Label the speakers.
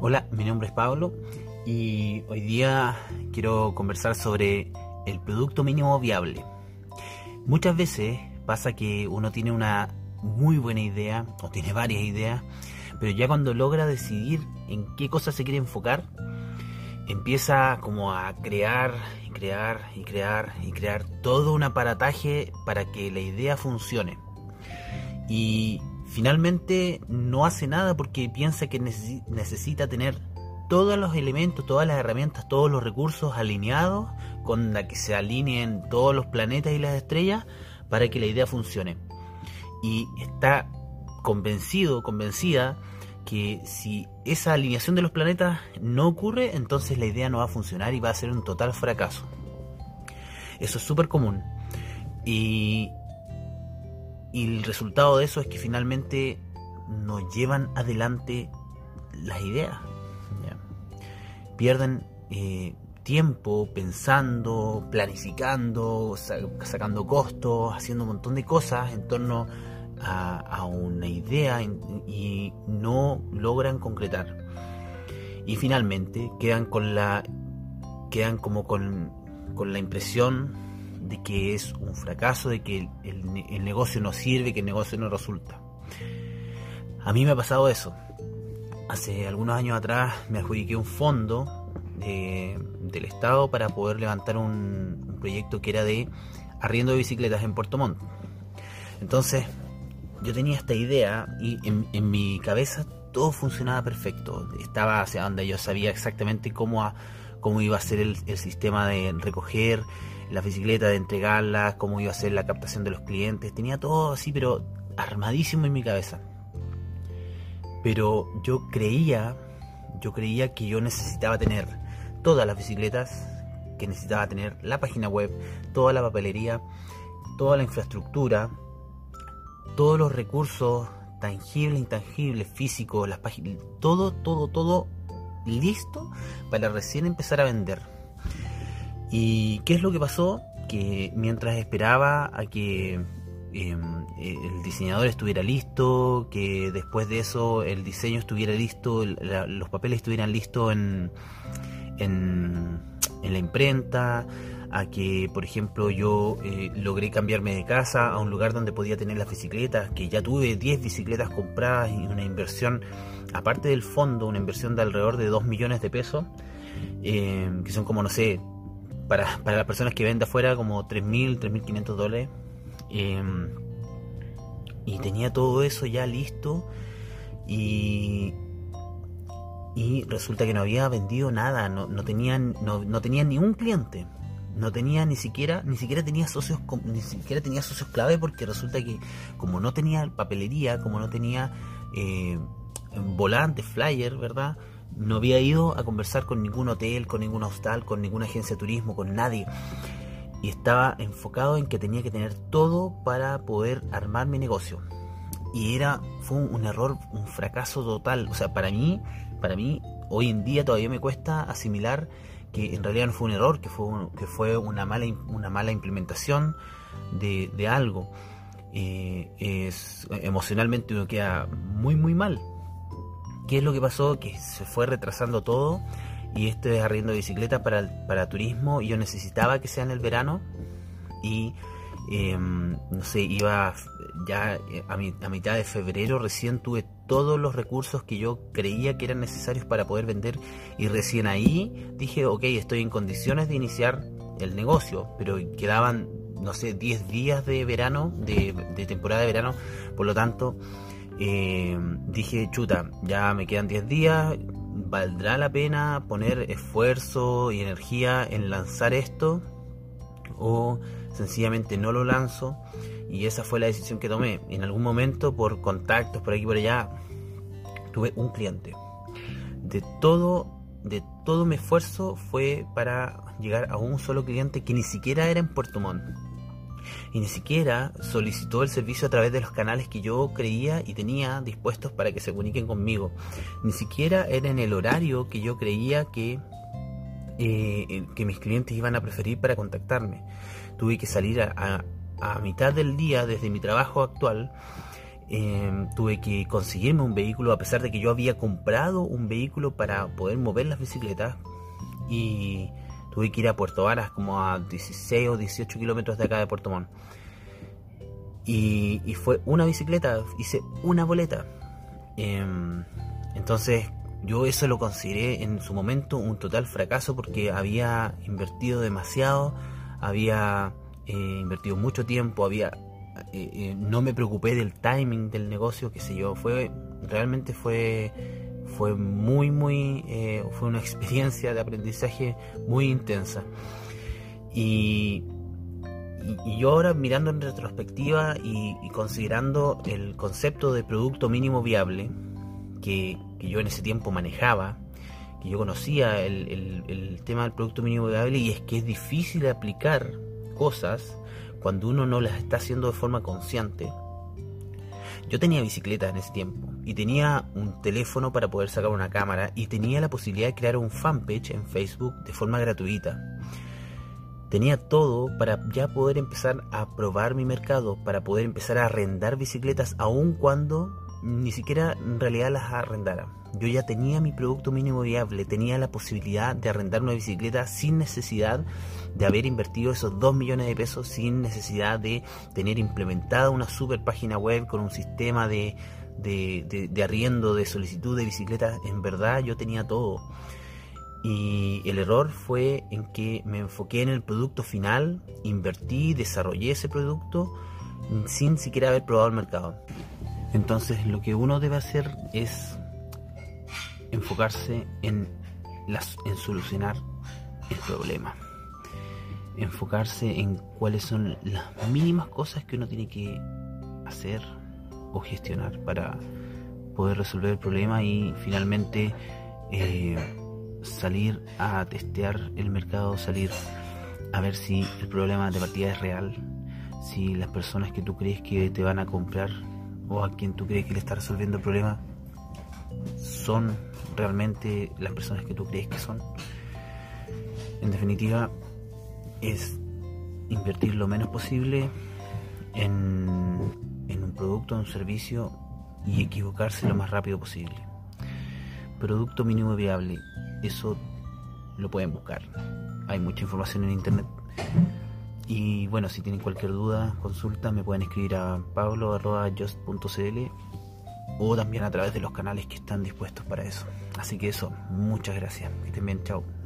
Speaker 1: Hola, mi nombre es Pablo y hoy día quiero conversar sobre el producto mínimo viable. Muchas veces pasa que uno tiene una muy buena idea o tiene varias ideas, pero ya cuando logra decidir en qué cosa se quiere enfocar, empieza como a crear y crear y crear y crear todo un aparataje para que la idea funcione. Y finalmente no hace nada porque piensa que necesita tener todos los elementos, todas las herramientas, todos los recursos alineados con la que se alineen todos los planetas y las estrellas para que la idea funcione. Y está convencido, convencida que si esa alineación de los planetas no ocurre, entonces la idea no va a funcionar y va a ser un total fracaso. Eso es súper común. Y y el resultado de eso es que finalmente nos llevan adelante las ideas. Pierden eh, tiempo pensando, planificando, sacando costos, haciendo un montón de cosas en torno a, una idea y no logran concretar. Y finalmente quedan con la quedan como con, con la impresión de que es un fracaso, de que el, negocio no sirve, que el negocio no resulta. A mí me ha pasado eso. Hace algunos años atrás me adjudiqué un fondo del Estado para poder levantar un, proyecto que era de arriendo de bicicletas en Puerto Montt. Entonces, yo tenía esta idea y en, mi cabeza todo funcionaba perfecto. Estaba hacia donde yo sabía exactamente cómo, cómo iba a ser el sistema de recoger, la bicicleta, de entregarlas, cómo iba a ser la captación de los clientes. Tenía todo así, pero armadísimo en mi cabeza. Pero yo creía, yo creía que yo necesitaba tener todas las bicicletas, que necesitaba tener la página web, toda la papelería, toda la infraestructura, todos los recursos tangibles, intangibles, físicos, las páginas, todo, todo, todo listo para recién empezar a vender. ¿Y qué es lo que pasó? Que mientras esperaba a que em, el diseñador estuviera listo, que después de eso el diseño estuviera listo, los papeles estuvieran listos en, en, la imprenta, a que, por ejemplo, yo eh, logré cambiarme de casa a un lugar donde podía tener las bicicletas, que ya tuve 10 bicicletas compradas y una inversión, aparte del fondo, una inversión de alrededor de 2 millones de pesos, em, que son como, no sé, para, para las personas que venden afuera como 3.000, 3.500 dólares. Em, y tenía todo eso ya listo y, y resulta que no había vendido nada, no, no, tenía, no, no tenía ni un cliente. No tenía ni siquiera, ni siquiera tenía socios, ni siquiera tenía socios clave porque resulta que como no tenía papelería, como no tenía eh, volante, flyer, ¿verdad? No había ido a conversar con ningún hotel, con ningún hostal, con ninguna agencia de turismo, con nadie. Y estaba enfocado en que tenía que tener todo para poder armar mi negocio. Y era, fue un, error, un fracaso total. O sea, para mí, para mí, hoy en día todavía me cuesta asimilar que en realidad no fue un error, que fue, que fue una, mala, una mala implementación de, algo. Eh, es, emocionalmente uno queda muy, muy mal. ¿Qué es lo que pasó? Que se fue retrasando todo y esto es arriendo de bicicletas para, para turismo y yo necesitaba que sea en el verano y em, no sé, iba ya eh, a, a, mitad de febrero recién tuve todos los recursos que yo creía que eran necesarios para poder vender y recién ahí dije, ok, estoy en condiciones de iniciar el negocio, pero quedaban, no sé, 10 días de verano, de temporada de verano, por lo tanto eh, dije, chuta, ya me quedan 10 días, ¿valdrá la pena poner esfuerzo y energía en lanzar esto? ¿O sencillamente no lo lanzo? Y esa fue la decisión que tomé. En algún momento, por contactos por aquí por allá, tuve un cliente. De todo, de todo mi esfuerzo fue para llegar a un solo cliente que ni siquiera era en Puerto Montt y ni siquiera solicitó el servicio a través de los canales que yo creía y tenía dispuestos para que se comuniquen conmigo. Ni siquiera era en el horario que yo creía que, eh, que mis clientes iban a preferir para contactarme. Tuve que salir a, mitad del día desde mi trabajo actual Em, tuve que conseguirme un vehículo a pesar de que yo había comprado un vehículo para poder mover las bicicletas y tuve que ir a Puerto Varas como a 16 o 18 kilómetros de acá de Puerto Montt. Y, fue una bicicleta, hice una boleta. Em, entonces yo eso lo consideré en su momento un total fracaso porque había invertido demasiado había eh, invertido mucho tiempo había eh, eh, no me preocupé del timing del negocio, qué sé yo, fue realmente fue fue muy muy eh, fue una experiencia de aprendizaje muy intensa y, y, yo ahora mirando en retrospectiva y, considerando el concepto de producto mínimo viable que, que, yo en ese tiempo manejaba que yo conocía el, el, el tema del producto mínimo viable y es que es difícil aplicar cosas cuando uno no las está haciendo de forma consciente. Yo tenía bicicleta en ese tiempo y tenía un teléfono para poder sacar una cámara y tenía la posibilidad de crear un fanpage en Facebook de forma gratuita. Tenía todo para ya poder empezar a probar mi mercado, para poder empezar a arrendar bicicletas aun cuando ni siquiera en realidad las arrendara. Yo ya tenía mi producto mínimo viable, tenía la posibilidad de arrendar una bicicleta sin necesidad de haber invertido esos 2 millones de pesos, sin necesidad de tener implementada una super página web con un sistema de, de, arriendo, de solicitud de bicicletas. En verdad yo tenía todo. Y el error fue en que me enfoqué en el producto final, invertí, desarrollé ese producto sin siquiera haber probado el mercado. Entonces lo que uno debe hacer es enfocarse en, las, en solucionar el problema. Enfocarse en cuáles son las mínimas cosas que uno tiene que hacer o gestionar para poder resolver el problema y finalmente eh, salir a testear el mercado, salir a ver si el problema de partida es real, si las personas que tú crees que te van a comprar o a quien tú crees que le está resolviendo el problema son realmente las personas que tú crees que son. En definitiva, es invertir lo menos posible en, en un producto, en un servicio y equivocarse lo más rápido posible. Producto mínimo viable, eso lo pueden buscar. Hay mucha información en internet. Y bueno, si tienen cualquier duda, consulta, me pueden escribir a pablo.just.cl o también a través de los canales que están dispuestos para eso. Así que eso, muchas gracias. Que estén bien, chao.